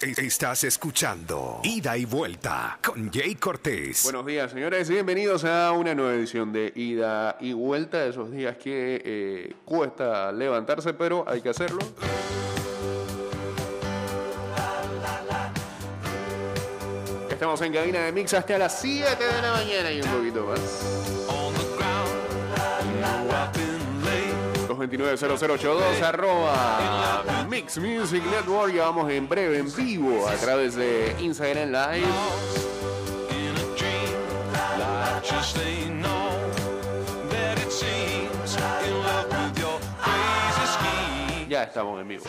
Estás escuchando Ida y Vuelta con Jay Cortés. Buenos días, señores, bienvenidos a una nueva edición de Ida y Vuelta. Esos días que eh, cuesta levantarse, pero hay que hacerlo. Estamos en cabina de mix hasta las 7 de la mañana y un poquito más. 229-0082 arroba Mix Music Network. Ya vamos en breve, en vivo, a través de Instagram Live. Ya estamos en vivo.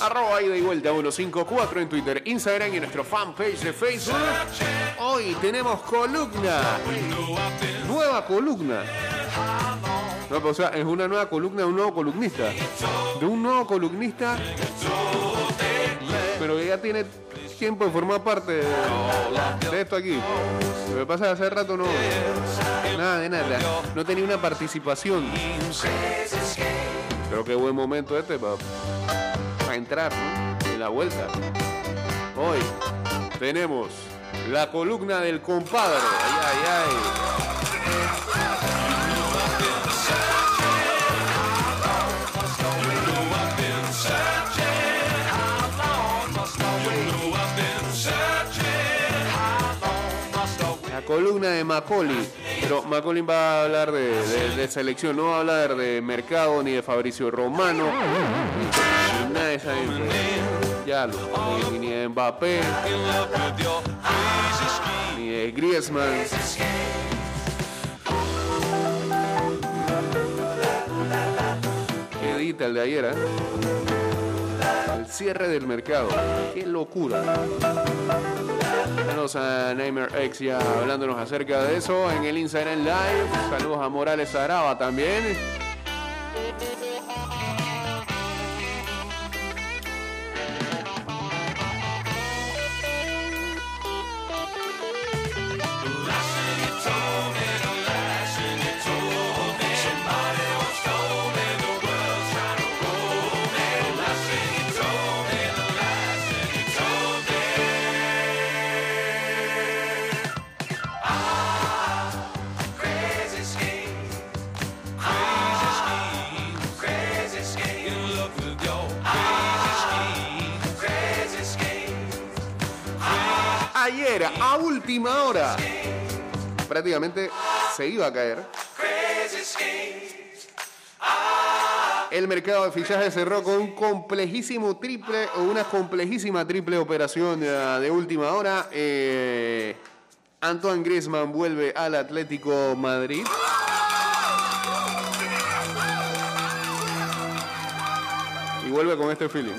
Arroba ida y vuelta 154 en Twitter, Instagram y nuestro fanpage de Facebook. Hoy tenemos columna. Nueva columna. No, o sea, es una nueva columna de un nuevo columnista. De un nuevo columnista. Pero que ya tiene tiempo de formar parte de, esto aquí. Lo que pasa es hace rato no. Nada de nada. No tenía una participación. Creo que buen momento este para entrar ¿no? en la vuelta. Hoy tenemos la columna del compadre. Ay, ay, ay. Columna de Macaulay. Pero Macaulay va a hablar de, selección, no va a hablar de mercado ni de Fabricio Romano. Ni de. Ya lo, ni de Mbappé, ni de Griezmann. Qué edita el de ayer, ¿eh? Cierre del mercado. Qué locura. Saludos a Neymer X ya hablándonos acerca de eso en el Instagram Live. Saludos a Morales Araba también. Última hora, prácticamente se iba a caer. El mercado de fichajes cerró con un complejísimo triple o una complejísima triple operación eh, de última hora. Eh, Antoine Griezmann vuelve al Atlético Madrid. Y vuelve con este feeling.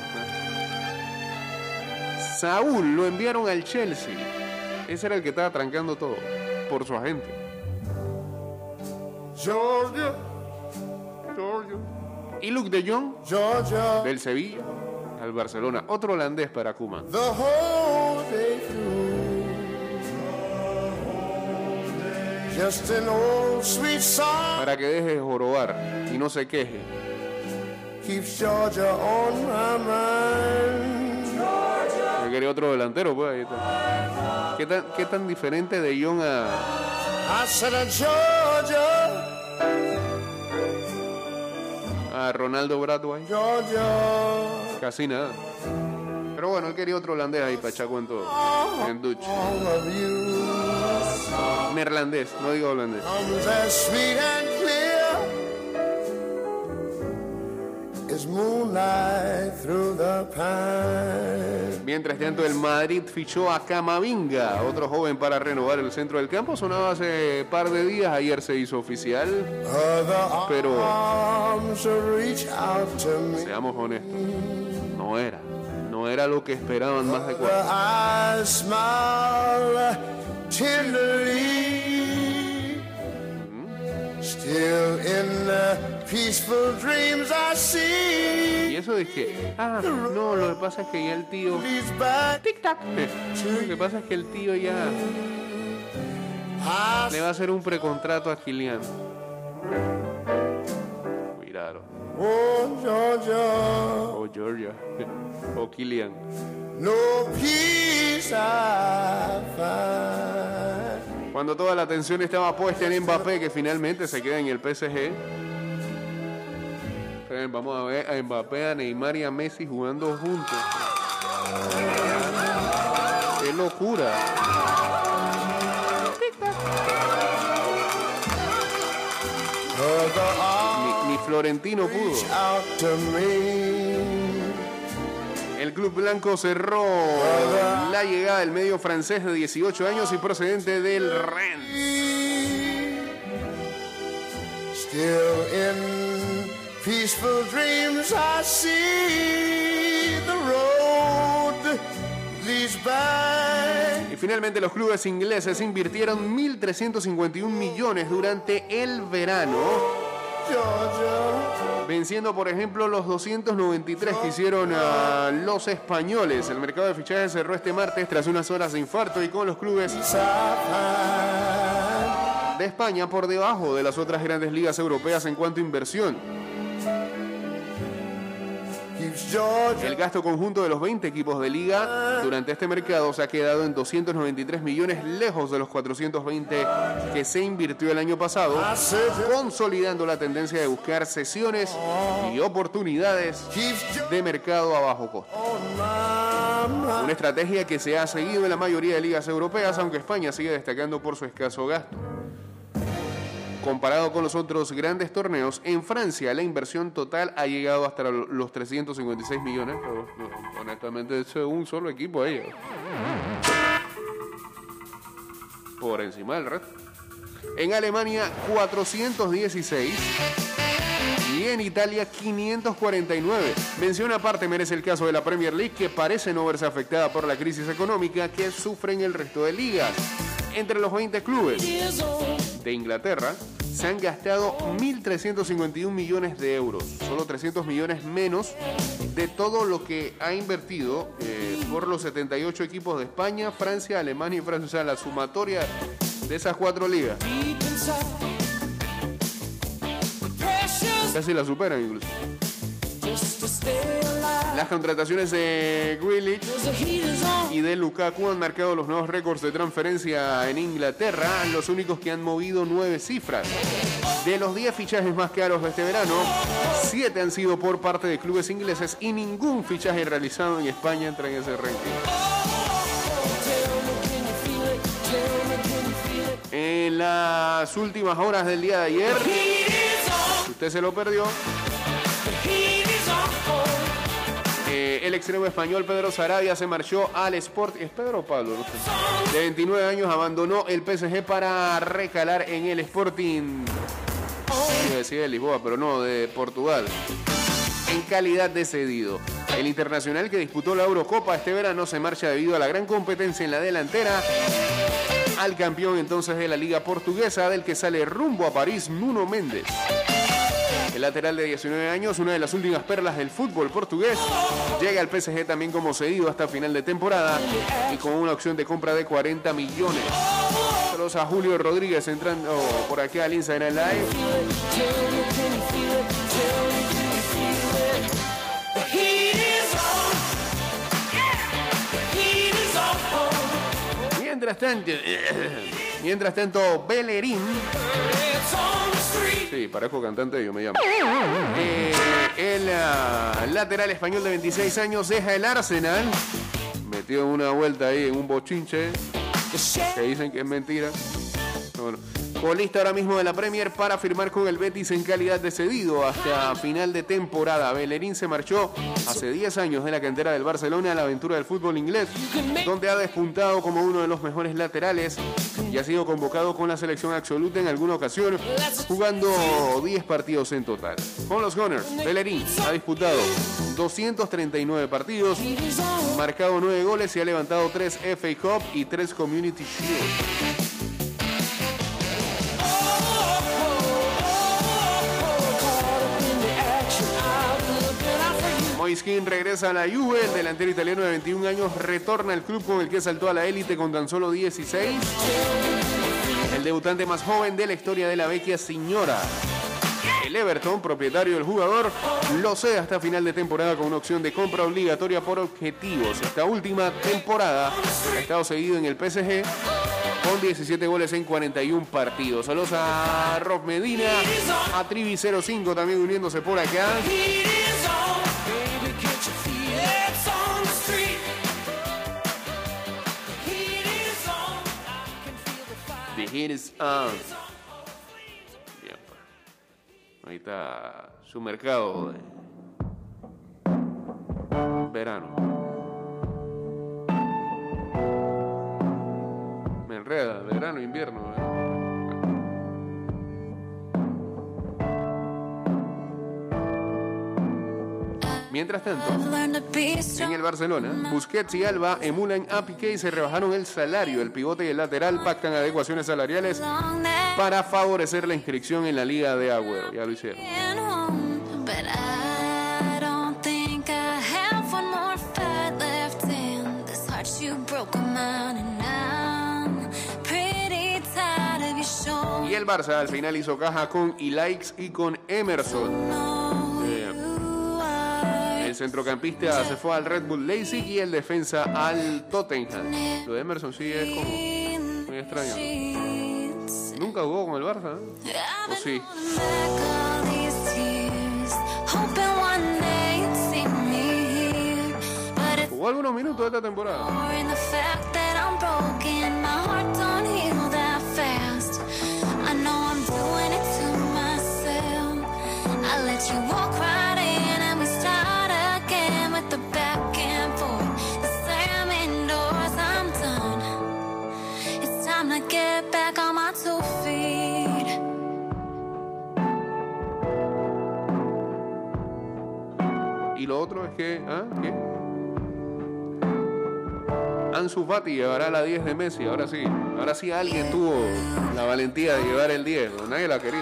Saúl lo enviaron al Chelsea. Ese era el que estaba trancando todo por su agente. Georgia, Georgia, Y Luke de Jong Georgia, del Sevilla al Barcelona. Otro holandés para Kuma. the whole day through. Just an old sweet song Para que deje de jorobar y no se queje. keeps Georgia on my mind. Quería otro delantero, pues ahí está. ¿Qué tan, qué tan diferente de Jong a, uh, a Ronaldo Bradway? Georgia, Casi nada. Pero bueno, él quería otro holandés ahí para echar cuento en Dutch. Neerlandés, no digo holandés. Mientras tanto, el Madrid fichó a Camavinga, otro joven para renovar el centro del campo. Sonaba hace par de días, ayer se hizo oficial. Pero-. Seamos honestos, no era. No era lo que esperaban más de cuatro. Still in the peaceful dreams I Y see. eso de que, ah, no, lo que pasa es que ya el tío. Tic tac. Lo que pasa es que el tío ya le va a hacer un precontrato a Kylian. Miraron. Oh, Georgia, O Georgia. O Killian. no peace I find. Cuando toda la atención estaba puesta en Mbappé, que finalmente se queda en el PSG. Vamos a ver a Mbappé, a Neymar y a Messi jugando juntos. ¡Qué locura! Ni, ni Florentino pudo. El club blanco cerró la llegada del medio francés de 18 años y procedente del Rennes. Still in peaceful dreams, I see the road leads back. Y finalmente los clubes ingleses invirtieron 1.351 millones durante el verano, venciendo por ejemplo los 293 que hicieron a los españoles. El mercado de fichajes cerró este martes tras unas horas de infarto y con los clubes de España por debajo de las otras grandes ligas europeas en cuanto a inversión. El gasto conjunto de los 20 equipos de liga durante este mercado se ha quedado en 293 millones, lejos de los 420 que se invirtió el año pasado, consolidando la tendencia de buscar sesiones y oportunidades de mercado a bajo costo. Una estrategia que se ha seguido en la mayoría de ligas europeas, aunque España sigue destacando por su escaso gasto. Comparado con los otros grandes torneos, en Francia la inversión total ha llegado hasta lo- los 356 millones, honestamente es un solo equipo ahí. Por encima del resto. En Alemania 416 y en Italia 549. Mención aparte merece el caso de la Premier League que parece no verse afectada por la crisis económica que sufren el resto de ligas. Entre los 20 clubes de Inglaterra se han gastado 1.351 millones de euros, solo 300 millones menos de todo lo que ha invertido eh, por los 78 equipos de España, Francia, Alemania y Francia. O sea, la sumatoria de esas cuatro ligas. Casi la superan incluso. Las contrataciones de Grealish y de Lukaku han marcado los nuevos récords de transferencia en Inglaterra, los únicos que han movido nueve cifras. De los 10 fichajes más caros de este verano, 7 han sido por parte de clubes ingleses y ningún fichaje realizado en España entra en ese ranking. En las últimas horas del día de ayer, si usted se lo perdió, eh, el extremo español Pedro Sarabia se marchó al Sport. ¿Es Pedro o Pablo? No sé. De 29 años abandonó el PSG para recalar en el Sporting. Iba decir de Lisboa, pero no, de Portugal. En calidad de cedido. El internacional que disputó la Eurocopa este verano se marcha debido a la gran competencia en la delantera al campeón entonces de la Liga Portuguesa, del que sale rumbo a París, Nuno Méndez. El lateral de 19 años, una de las últimas perlas del fútbol portugués, llega al PSG también como cedido hasta final de temporada y con una opción de compra de 40 millones. Saludos a Julio Rodríguez entrando por aquí al Instagram Live. Mientras tanto, mientras tanto, Bellerín. Sí, parezco cantante, yo me llamo. Eh, el ah, lateral español de 26 años deja el Arsenal. Metió una vuelta ahí en un bochinche que dicen que es mentira. Bueno, colista ahora mismo de la Premier para firmar con el Betis en calidad de cedido hasta final de temporada. Bellerín se marchó hace 10 años de la cantera del Barcelona a la aventura del fútbol inglés, donde ha despuntado como uno de los mejores laterales y ha sido convocado con la selección absoluta en alguna ocasión, jugando 10 partidos en total. Con los Gunners, Bellerín ha disputado 239 partidos, marcado 9 goles y ha levantado 3 FA Cup y 3 Community Shield. Moiskin regresa a la Juve, el delantero italiano de 21 años retorna al club con el que saltó a la élite con tan solo 16. El debutante más joven de la historia de la vecchia señora. El Everton, propietario del jugador, lo cede hasta final de temporada con una opción de compra obligatoria por objetivos. Esta última temporada ha estado seguido en el PSG con 17 goles en 41 partidos. Saludos a Rob Medina, a Trivi05 también uniéndose por acá. Heat is on. Bien, pues. Ahí está su mercado de verano. Me enreda, verano, invierno. ¿eh? Mientras tanto, en el Barcelona, Busquets y Alba emulan a Piqué y se rebajaron el salario. El pivote y el lateral pactan adecuaciones salariales para favorecer la inscripción en la Liga de Agüero. Ya lo hicieron. Y el Barça al final hizo caja con Ilaix y con Emerson. Centrocampista se fue al Red Bull Leipzig y el defensa al Tottenham. Lo de Emerson sí es como muy extraño. Nunca jugó con el Barça, ¿eh? ¿O sí? Jugó algunos minutos de esta temporada. Y lo otro es que, ¿ah? ¿Qué? Ansu Fati llevará la 10 de Messi, ahora sí. Ahora sí alguien tuvo la valentía de llevar el 10, nadie la quería.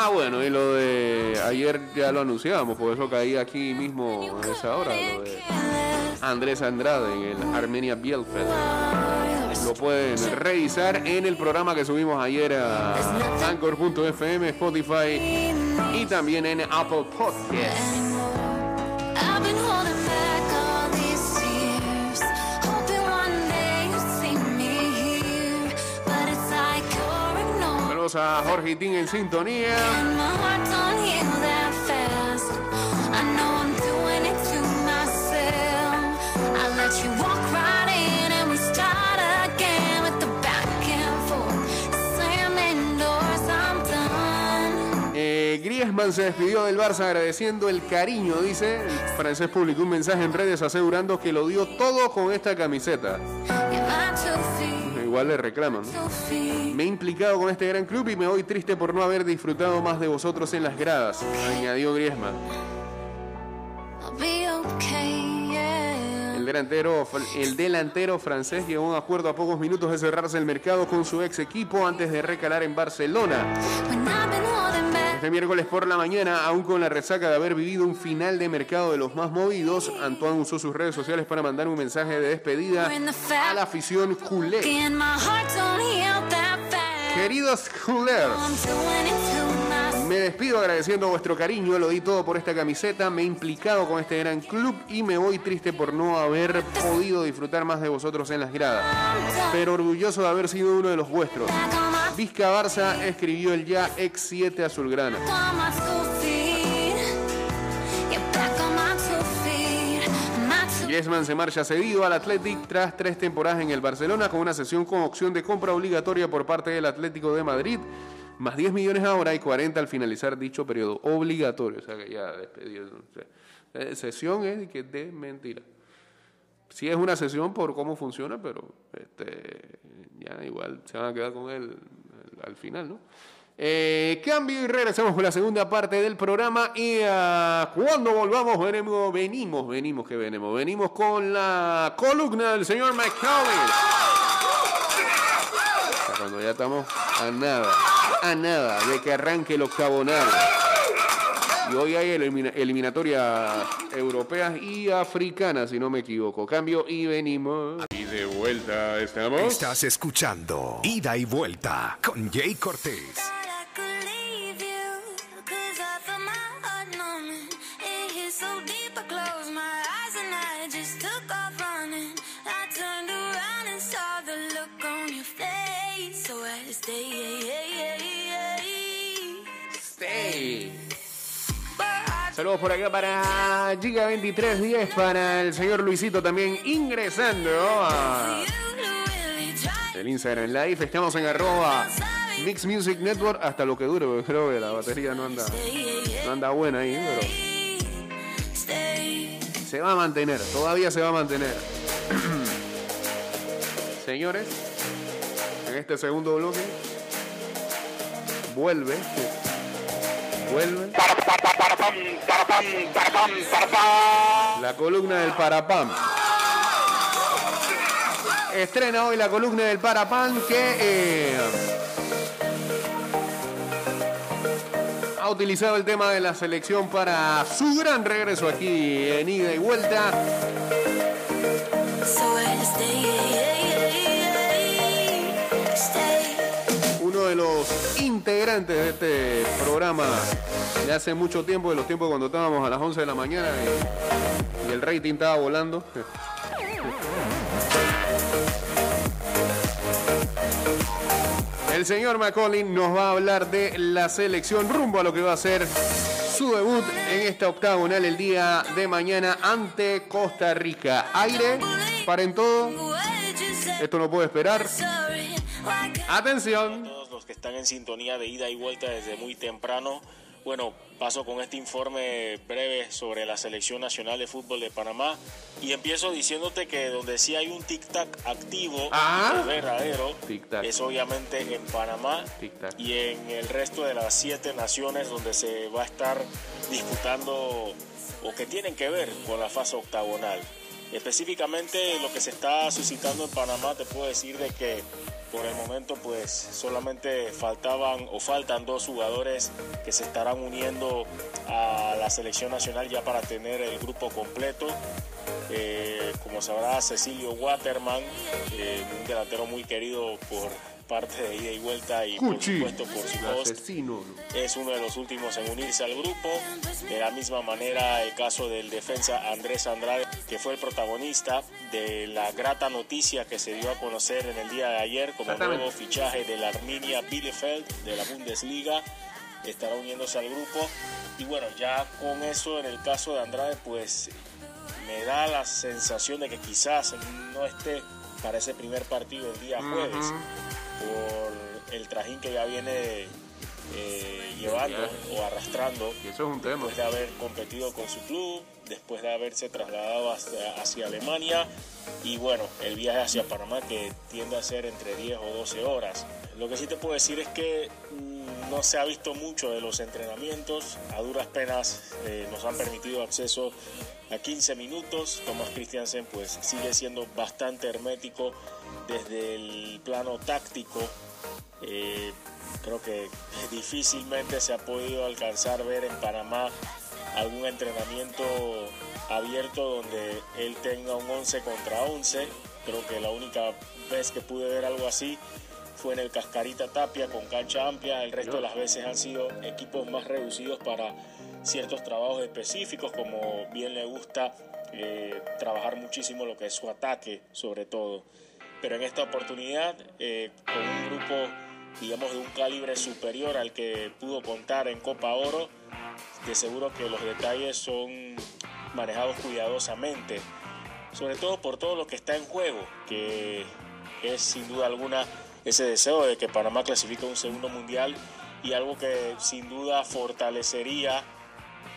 Ah, bueno, y lo de ayer ya lo anunciábamos, por eso caí aquí mismo a esa hora, lo de Andrés Andrade en el Armenia Bielefeld. Lo pueden revisar en el programa que subimos ayer a Anchor.fm, Spotify y también en Apple Podcasts. Saludos a Jorge Itín en sintonía. Griezmann se despidió del Barça agradeciendo el cariño, dice. El francés publicó un mensaje en redes asegurando que lo dio todo con esta camiseta. Igual le reclaman. Me he implicado con este gran club y me voy triste por no haber disfrutado más de vosotros en las gradas, añadió Griezmann. El delantero, el delantero francés llegó a un acuerdo a pocos minutos de cerrarse el mercado con su ex equipo antes de recalar en Barcelona. Este miércoles por la mañana, aún con la resaca de haber vivido un final de mercado de los más movidos, Antoine usó sus redes sociales para mandar un mensaje de despedida a la afición culé. Queridos culers, me despido agradeciendo vuestro cariño, lo di todo por esta camiseta, me he implicado con este gran club y me voy triste por no haber podido disfrutar más de vosotros en las gradas, pero orgulloso de haber sido uno de los vuestros. Vizca Barça escribió el ya ex 7 azulgrana. Griezmann se marcha cedido al Athletic tras tres temporadas en el Barcelona con una sesión con opción de compra obligatoria por parte del Atlético de Madrid, más 10 millones ahora y 40 al finalizar dicho periodo obligatorio. O sea que ya despedido. O eh, sesión es que de mentira. Sí es una sesión por cómo funciona, pero este, ya igual se van a quedar con él al final, ¿no? Eh, cambio y regresamos con la segunda parte del programa y uh, cuando volvamos venimos, venimos, venimos que venimos, venimos con la columna del señor McCauley. Cuando ya estamos a nada, a nada de que arranque los cabonados. Y hoy hay elimina eliminatorias europeas y africanas, si no me equivoco. Cambio y venimos. de vuelta estamos. Estás escuchando Ida y Vuelta con Jay Cortés. Saludos por acá para Giga 2310, para el señor Luisito también ingresando a el Instagram Live. Estamos en arroba Mix Music Network hasta lo que dure, porque creo que la batería no anda, no anda buena ahí, pero se va a mantener, todavía se va a mantener. Señores, en este segundo bloque vuelve, vuelve la columna del Parapam. Estrena hoy la columna del Parapam que eh, ha utilizado el tema de la selección para su gran regreso aquí en ida y vuelta. Integrantes de este programa de hace mucho tiempo, de los tiempos cuando estábamos a las 11 de la mañana y, el rating estaba volando. El señor Macaulay nos va a hablar de la selección rumbo a lo que va a ser su debut en esta octagonal el día de mañana ante Costa Rica. Aire, paren todo, esto no puede esperar. Atención. Que están en sintonía de ida y vuelta desde muy temprano. Bueno, paso con este informe breve sobre la selección nacional de fútbol de Panamá y empiezo diciéndote que donde sí hay un tic-tac activo Ah. verdadero es obviamente en Panamá y en el resto de las siete naciones donde se va a estar disputando o que tienen que ver con la fase octagonal. Específicamente lo que se está suscitando en Panamá, te puedo decir de que por el momento pues solamente faltaban o faltan dos jugadores que se estarán uniendo a la selección nacional ya para tener el grupo completo. Eh, como sabrá Cecilio Waterman, eh, un delantero muy querido por parte de ida y vuelta y por Cuchi, supuesto por su host asesino. es uno de los últimos en unirse al grupo. De la misma manera, el caso del defensa Andrés Andrade, que fue el protagonista de la grata noticia que se dio a conocer en el día de ayer como nuevo fichaje de la Arminia Bielefeld de la Bundesliga. Estará uniéndose al grupo. Y bueno, ya con eso, en el caso de Andrade, pues me da la sensación de que quizás no esté para ese primer partido el día jueves por el trajín que ya viene eh, llevando o arrastrando Y eso es un tema. después de haber competido con su club, después de haberse trasladado hacia, hacia Alemania y bueno, el viaje hacia Panamá que tiende a ser entre 10 o 12 horas. Lo que sí te puedo decir es que mm, no se ha visto mucho de los entrenamientos, a duras penas eh, nos han permitido acceso a 15 minutos. Tomás Christiansen pues sigue siendo bastante hermético desde el plano táctico. Eh, creo que difícilmente se ha podido alcanzar ver en Panamá algún entrenamiento abierto donde él tenga un 11 contra 11. Creo que la única vez que pude ver algo así fue en el Cascarita Tapia con cancha amplia. El resto de las veces han sido equipos más reducidos para ciertos trabajos específicos, como bien le gusta eh, trabajar muchísimo lo que es su ataque, sobre todo. Pero en esta oportunidad, eh, con un grupo, digamos, de un calibre superior al que pudo contar en Copa Oro, de seguro que los detalles son manejados cuidadosamente, sobre todo por todo lo que está en juego, que es sin duda alguna ese deseo de que Panamá clasifique un segundo mundial y algo que sin duda fortalecería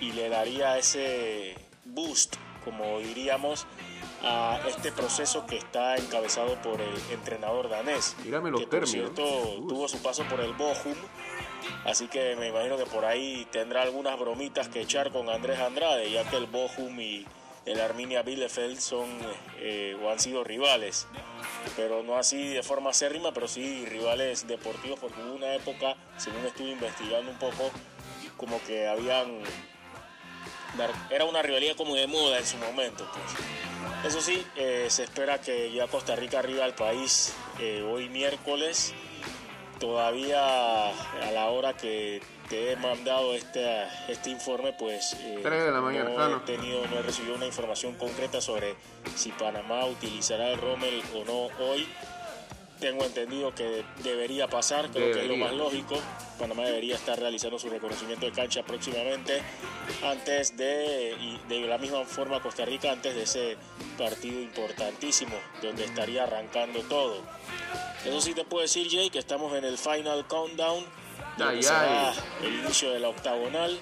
y le daría ese boost, como diríamos, a este proceso que está encabezado por el entrenador danés. Dígame los que por términos. cierto tuvo su paso por el Bochum, así que me imagino que por ahí tendrá algunas bromitas que echar con Andrés Andrade, ya que el Bochum y el Arminia Bielefeld son eh, o han sido rivales, pero no así de forma acérrima, pero sí rivales deportivos, porque hubo una época, según estuve investigando un poco, como que habían era una rivalidad como de moda en su momento. Pues. Eso sí, eh, se espera que ya Costa Rica arriba al país eh, hoy miércoles, todavía a la hora que te he mandado este, este informe, pues eh, de la mañana, no, he tenido, no he recibido una información concreta sobre si Panamá utilizará el Rommel o no hoy. Tengo entendido que debería pasar, creo que es lo más lógico. Panamá debería estar realizando su reconocimiento de cancha próximamente, antes de, y de la misma forma Costa Rica, antes de ese partido importantísimo, donde estaría arrancando todo. Eso sí te puedo decir, Jay, que estamos en el final countdown donde será el inicio de la octagonal.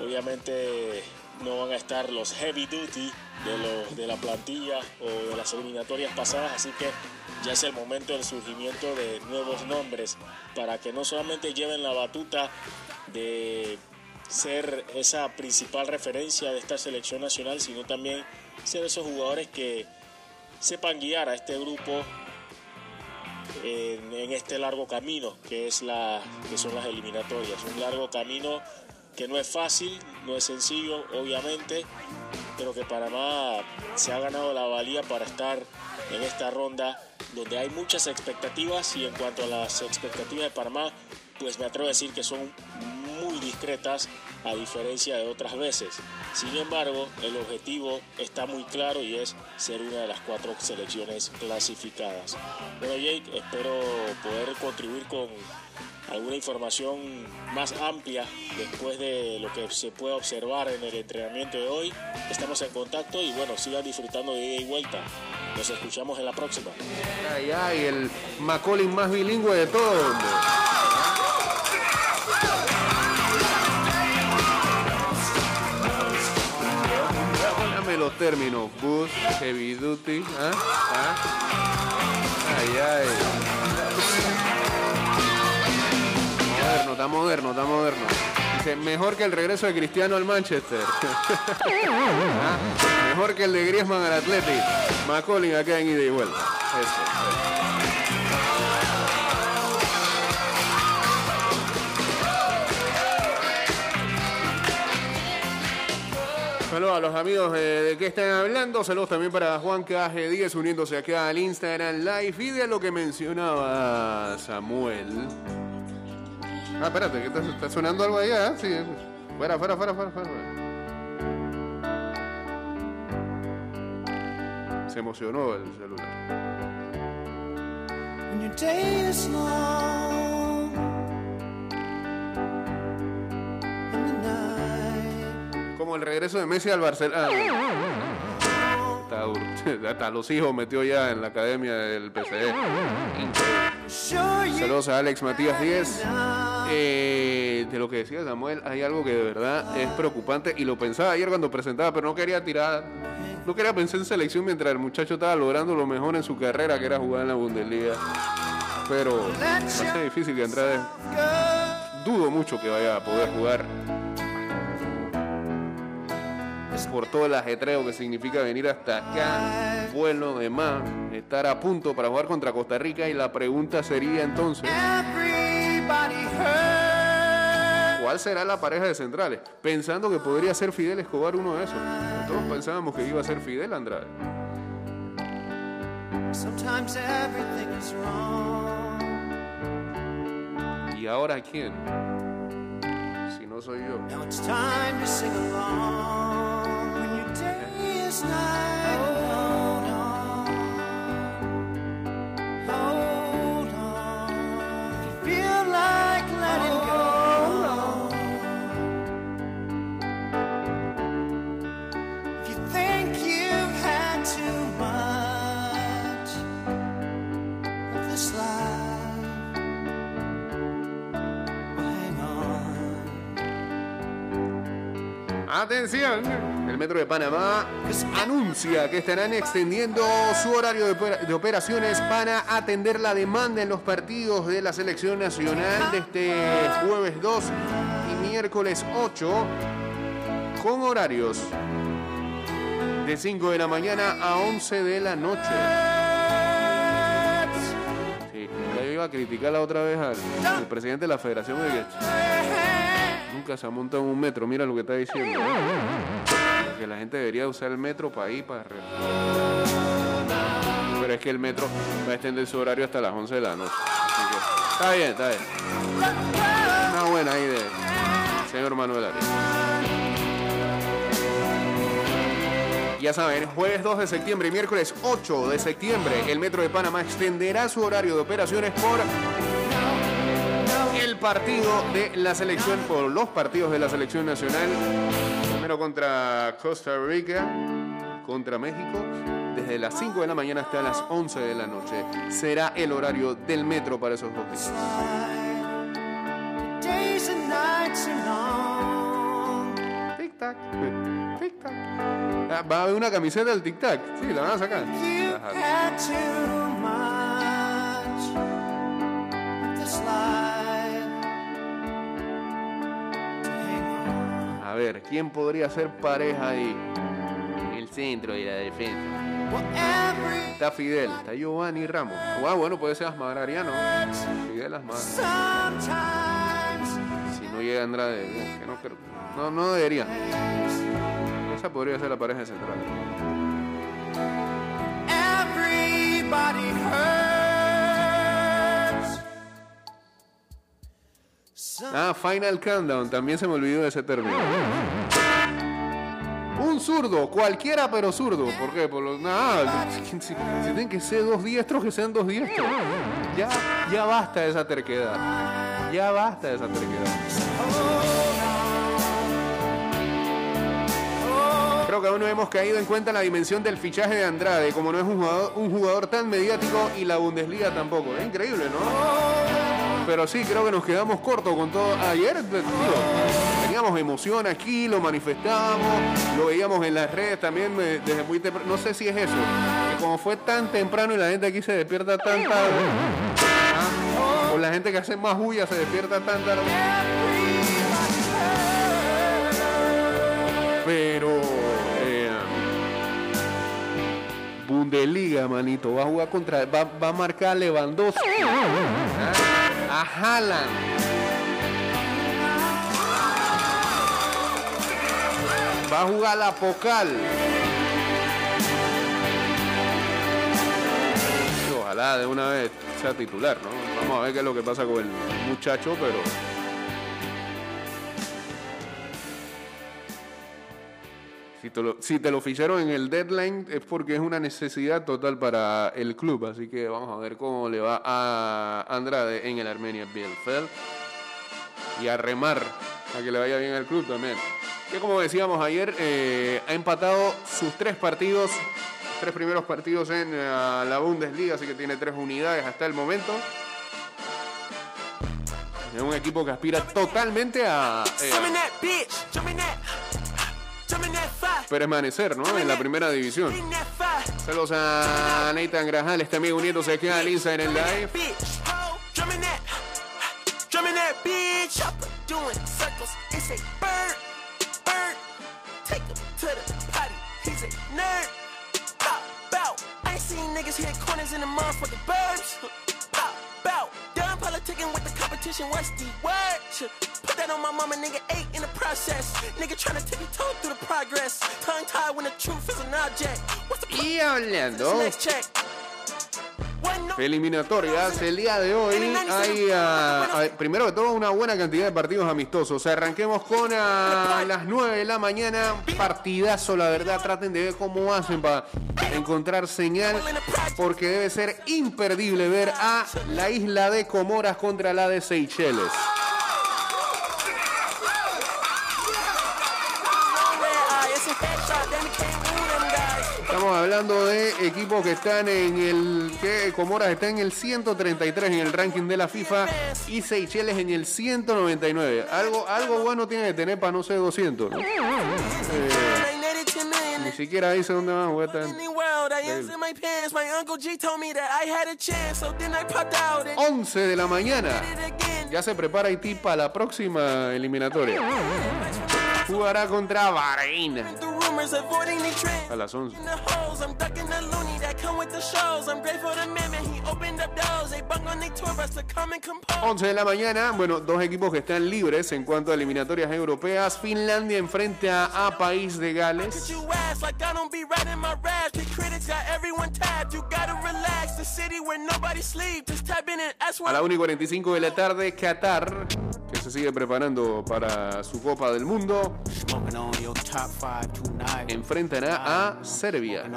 Obviamente no van a estar los heavy duty de, de la plantilla o de las eliminatorias pasadas, así que ya es el momento del surgimiento de nuevos nombres para que no solamente lleven la batuta de ser esa principal referencia de esta selección nacional, sino también ser esos jugadores que sepan guiar a este grupo en, este largo camino que, es la, que son las eliminatorias. Un largo camino que no es fácil, no es sencillo, obviamente, pero que Panamá se ha ganado la valía para estar en esta ronda donde hay muchas expectativas y en cuanto a las expectativas de Panamá, pues me atrevo a decir que son muy discretas a diferencia de otras veces. Sin embargo, el objetivo está muy claro y es ser una de las cuatro selecciones clasificadas. Bueno, Jake, espero poder contribuir con alguna información más amplia después de lo que se pueda observar en el entrenamiento de hoy. Estamos en contacto y bueno, sigan disfrutando de ida y vuelta. Nos escuchamos en la próxima. Ay, ay, el Macaulay más bilingüe de todo. los términos bus, heavy duty, ¿ah? ¿Ah? Ay, ay. Está moderno, está moderno. Dice, mejor que el regreso de Cristiano al Manchester. ¿Ah? Mejor que el de Griezmann al Athletic. Macaulay acá en ida y vuelta. Saludos a los amigos de, que están hablando. Saludos también para Juan Caje 10 uniéndose acá al Instagram Live. Y de lo que mencionaba Samuel. Ah, espérate, que está, sonando algo allá. Sí. Fuera, fuera, fuera, fuera, fuera. Se emocionó el celular. como el regreso de Messi al Barcelona. Hasta los hijos metió ya en la academia del PCE. Saludos a Alex Matías 10. Eh, de lo que decía Samuel, hay algo que de verdad es preocupante y lo pensaba ayer cuando presentaba, pero no quería tirar, no quería pensar en selección mientras el muchacho estaba logrando lo mejor en su carrera, que era jugar en la Bundesliga. Pero bastante difícil que Andrade. Dudo mucho que vaya a poder jugar por todo el ajetreo que significa venir hasta acá, vuelo de más, estar a punto para jugar contra Costa Rica y la pregunta sería entonces, ¿cuál será la pareja de centrales? Pensando que podría ser Fidel Escobar uno de esos. Todos pensábamos que iba a ser Fidel Andrade. ¿Y ahora quién? Si no soy yo. this night. Atención, el Metro de Panamá anuncia que estarán extendiendo su horario de operaciones para atender la demanda en los partidos de la selección nacional de este jueves 2 y miércoles 8 con horarios de 5 de la mañana a 11 de la noche. Sí, ya iba a criticar la otra vez al, presidente de la Federación de Nunca se ha en un metro, mira lo que está diciendo. Que la gente debería usar el metro para ir para arriba. Pero es que el metro va a extender su horario hasta las 11 de la noche. Que, está bien, está bien. Una buena idea, señor Manuel Arias. Ya saben, jueves 2 de septiembre y miércoles 8 de septiembre, el Metro de Panamá extenderá su horario de operaciones por partido de la selección, por los partidos de la selección nacional. Primero contra Costa Rica, contra México, desde las 5 de la mañana hasta las 11 de la noche. Será el horario del Metro para esos dos días. Days and nights are long. Tic tac, tic tac. Ah, Va a haber una camiseta del tic tac. Sí, la van a sacar. Ajá. Ver, ¿quién podría ser pareja ahí? El centro y la defensa. Está Fidel, está Giovanni Ramos. Ah, bueno, puede ser Asmar Ariano. Fidel Asmar. sometimes Si no llega Andrade, que no creo. No, no debería. Esa podría ser la pareja central. everybody Ah, Final Countdown, también se me olvidó ese término. Un zurdo, cualquiera pero zurdo. ¿Por qué? Por los. Nada, si, tienen que ser dos diestros, que sean dos diestros. Ya, ya basta de esa terquedad. Ya basta de esa terquedad. Creo que aún no hemos caído en cuenta la dimensión del fichaje de Andrade, como no es un jugador, un jugador tan mediático y la Bundesliga tampoco. Es increíble, ¿no? Pero sí, creo que nos quedamos cortos con todo. Ayer, teníamos emoción aquí, lo manifestábamos, lo veíamos en las redes también eh, desde muy temprano. No sé si es eso, como fue tan temprano y la gente aquí se despierta tan tarde, ¿ah? o la gente que hace más bulla se despierta tan tarde. Pero. eh, Bundesliga, manito. Va a jugar contra. Va, va a marcar Lewandowski. ¿ah? A Haaland. Va a jugar la Pocal. Ojalá de una vez sea titular, ¿no? Vamos a ver qué es lo que pasa con el muchacho, pero. Si te, lo, si ficharon en el deadline es porque es una necesidad total para el club. Así que vamos a ver cómo le va a Andrade en el Armenia Bielefeld. Y a remar a que le vaya bien al club también. Que como decíamos ayer, eh, ha empatado sus tres partidos, tres primeros partidos en eh, la Bundesliga, así que tiene tres unidades hasta el momento. Es un equipo que aspira totalmente a eh, permanecer ¿no? en la primera división. Saludos a Nathan Grajal, también uniéndose aquí al Inside en Live. Competition, what's the word? Put that on my mama, nigga, eight in the process. Nigga tryna tippy toe through the progress. Tongue tied when the truth is an object. What's the eliminatorias, el día de hoy hay, ah, ah, primero de todo, una buena cantidad de partidos amistosos. Arranquemos con a las 9 de la mañana, partidazo, la verdad. Traten de ver cómo hacen para encontrar señal, porque debe ser imperdible ver a la isla de Comoras contra la de Seychelles. Hablando de equipos que están en el que Comoras está en el 133 en el ranking de la FIFA y Seychelles en el 199. Algo, algo bueno tiene que tener para no ser 200. ¿no? Ain't netted 10 million Ni siquiera dice dónde van a jugar esta in gente. the world. I was in my pants. My uncle G told me that I had a chance, so then I popped out and 11 de la mañana. Ya se prepara Haití para la próxima eliminatoria. Jugará contra Bahrein a las 11. In the hoes, I'm ducking the loony that come with the shows. I'm grateful to man, man, he opened up doors. They bung on their tour bus to come and compose. 11 de la mañana, bueno, dos equipos que están libres en cuanto a eliminatorias europeas. Finlandia enfrenta a País de Gales. A la 1 y 45 de la tarde, Qatar, que se sigue preparando para su Copa del Mundo, Enfrentará a Serbia.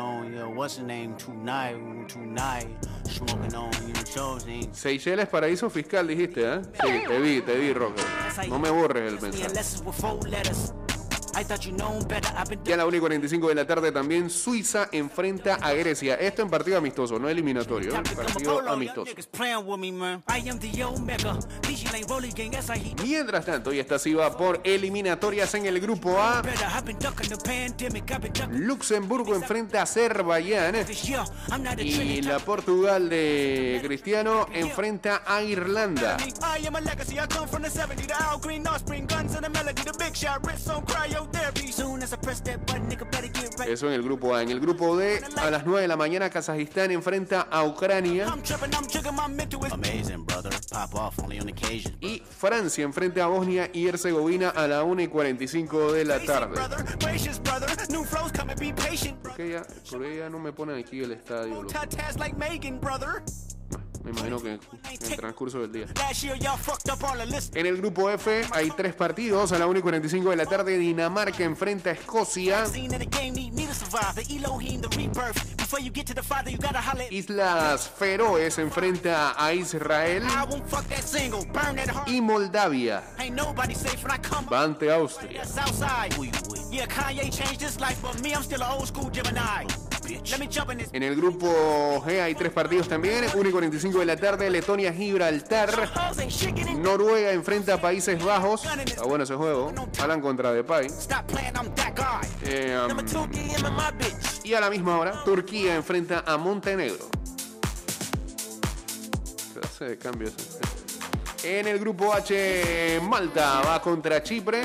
Seychelles, paraíso fiscal, dijiste, ¿eh? Sí, te vi, te vi, Rocker. No me borres el mensaje. Y a la 1 y 45 de la tarde también Suiza enfrenta a Grecia. Esto en partido amistoso, no eliminatorio. ¿eh? Partido amistoso. Mientras tanto, y esta sí va por eliminatorias en el grupo A. Luxemburgo enfrenta a Azerbaiyán. Y la Portugal de Cristiano enfrenta a Irlanda. I am a legacy. I come from the 70s. The Al Green, Offspring, guns and the melody. The big shot, wrist on cryotherapy. Soon as I press that button, nigga better get right. Eso en el grupo A. En el grupo D, a las 9 de la mañana, Kazajistán enfrenta a Ucrania. Y Francia enfrenta a Bosnia y Herzegovina a la 1 y 45 de la tarde. Brother, gracious brother. New flows come and be patient. ¿Por qué ya, por ya no me ponen aquí el estadio? loco? Me imagino que en el transcurso del día. En el grupo F hay tres partidos. A la 1 y 45 de la tarde, Dinamarca enfrenta a Escocia. Scene in the game need me to survive. The Elohim, the rebirth. Before you get to the father, you gotta holler. at- Islas Feroe se enfrenta a Israel. I won't fuck that single. Burn that heart. Y Moldavia Ain't nobody safe when I come. va ante Austria. En el grupo G hay tres partidos también. 1 y 45 de la tarde, Letonia Gibraltar. Noruega enfrenta a Países Bajos. Está bueno ese juego. Hablan contra Depay. Eh, y a la misma hora, Turquía enfrenta a Montenegro. ¿Qué hace de cambio eso? En el grupo H, Malta va contra Chipre.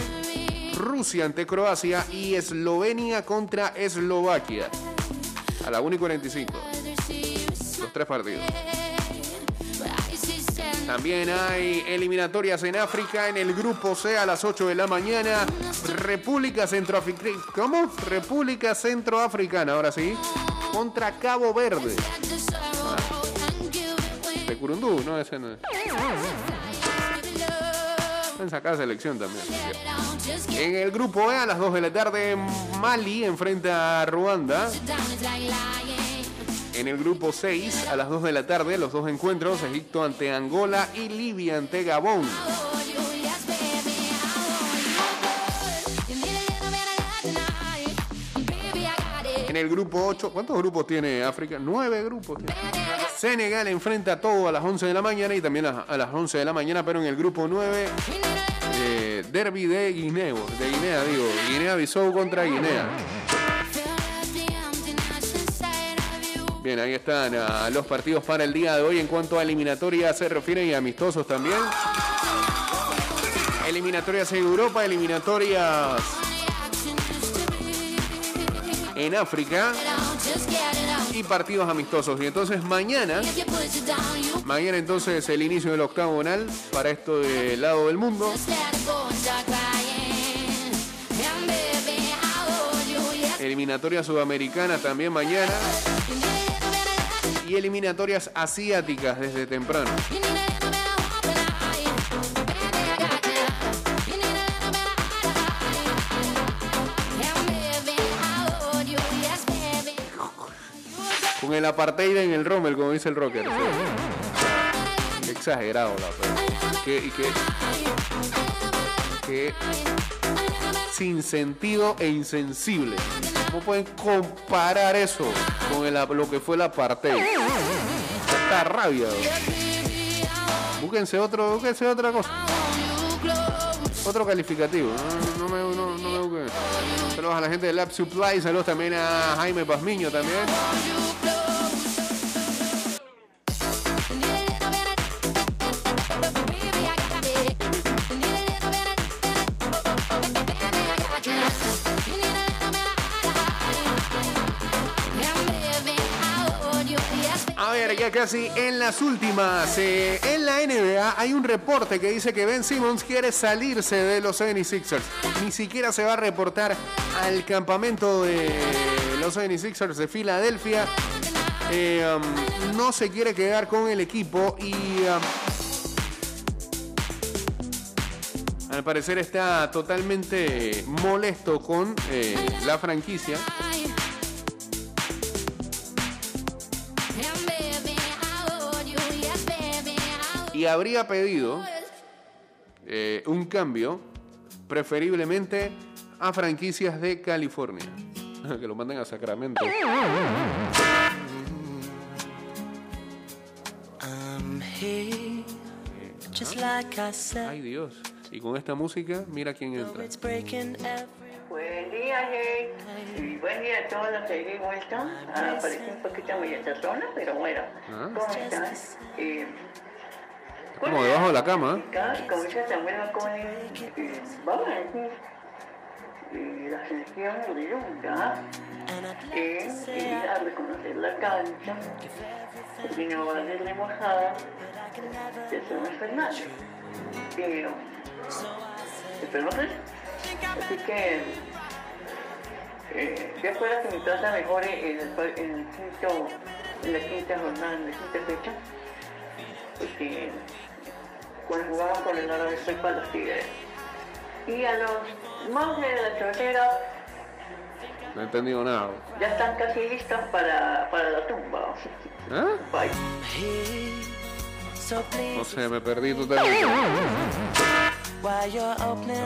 Rusia ante Croacia y Eslovenia contra Eslovaquia. A la 1 y 45. Los tres partidos. También hay eliminatorias en África en el grupo C a las 8 de la mañana. República Centroafricana. ¿Cómo? República Centroafricana, ahora sí. Contra Cabo Verde. De Curundú, no, ese no es. En sacada selección también. En el grupo E a las 2 de la tarde, Mali enfrenta a Ruanda. En el grupo 6 a las 2 de la tarde, los dos encuentros, Egipto ante Angola y Libia ante Gabón. En el grupo 8, ¿cuántos grupos tiene África? Nueve grupos. Senegal enfrenta a todo a las 11 de la mañana y también a, las 11 de la mañana, pero en el grupo 9, eh, Derby de Guinea, de Guinea digo, Guinea-Bissau contra Guinea. Bien, ahí están ah, los partidos para el día de hoy en cuanto a eliminatorias se refieren y amistosos también. Eliminatorias en Europa, eliminatorias en África y partidos amistosos. Y entonces mañana, mañana entonces el inicio del octagonal para esto del lado del mundo. Eliminatoria sudamericana también mañana y eliminatorias asiáticas desde temprano. El apartheid en el Rommel, como dice el rocker. Sí. Qué exagerado la verdad. Qué, qué, sin sentido e insensible. ¿Cómo pueden comparar eso con lo que fue el apartheid? Esta rabia. ¿no? Búsquense otro, búsquense otra cosa. Otro calificativo. No, me, no. Saludos a la gente de Lab Supply. Saludos también a Jaime Pazmiño también. Casi en las últimas. eh, en la NBA hay un reporte que dice que Ben Simmons quiere salirse de los 76ers. Ni siquiera se va a reportar al campamento de los 76ers de Filadelfia. Eh, um, no se quiere quedar con el equipo y um, al parecer está totalmente molesto con eh, la franquicia. Y habría pedido eh, un cambio, preferiblemente a franquicias de California. que lo manden a Sacramento. I'm here, just like I said. Ay Dios. Y con esta música, mira quién entra. Buen día, Jay. Y buen día a todos los que de vuelta. Ah, aparecí un poquito muy pero bueno. Ah. ¿Cómo estás? Eh, Como debajo de la cama. eh, eh, la selección to say ir a reconocer la cancha porque no va a ser remozada de Sonos Fernández. Pero, sé. Así que eh, yo espero que mi casa mejore en el, en el quinto, en la quinta jornada, en la quinta fecha. Porque cuando jugamos con el soy para los tigres. Y a los monjes de la chorrera No he entendido nada. ya están casi listos para, para la tumba. ¿Ah? Bye. No sé, me perdí totalmente.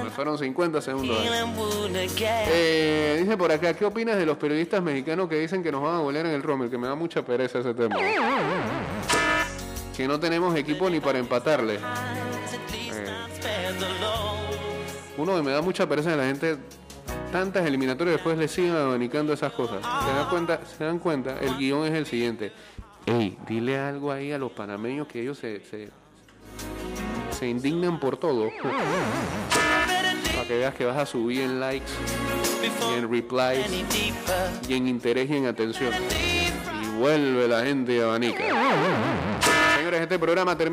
Me fueron 50 segundos. Eh, dice por acá, ¿qué opinas de los periodistas mexicanos que dicen que nos van a golear en el Rommel? Que me da mucha pereza ese tema. Que no tenemos equipo ni para empatarle. Alone. Uno que me da mucha pereza de la gente, tantas eliminatorias después le siguen abanicando esas cosas. ¿Se dan cuenta? ¿Se dan cuenta? El guion es el siguiente. Ey, dile algo ahí a los panameños que ellos se, se, se indignan por todo. Para que veas que vas a subir en likes, y en replies, y en interés y en atención. Y vuelve la gente a abanica. Este programa termina.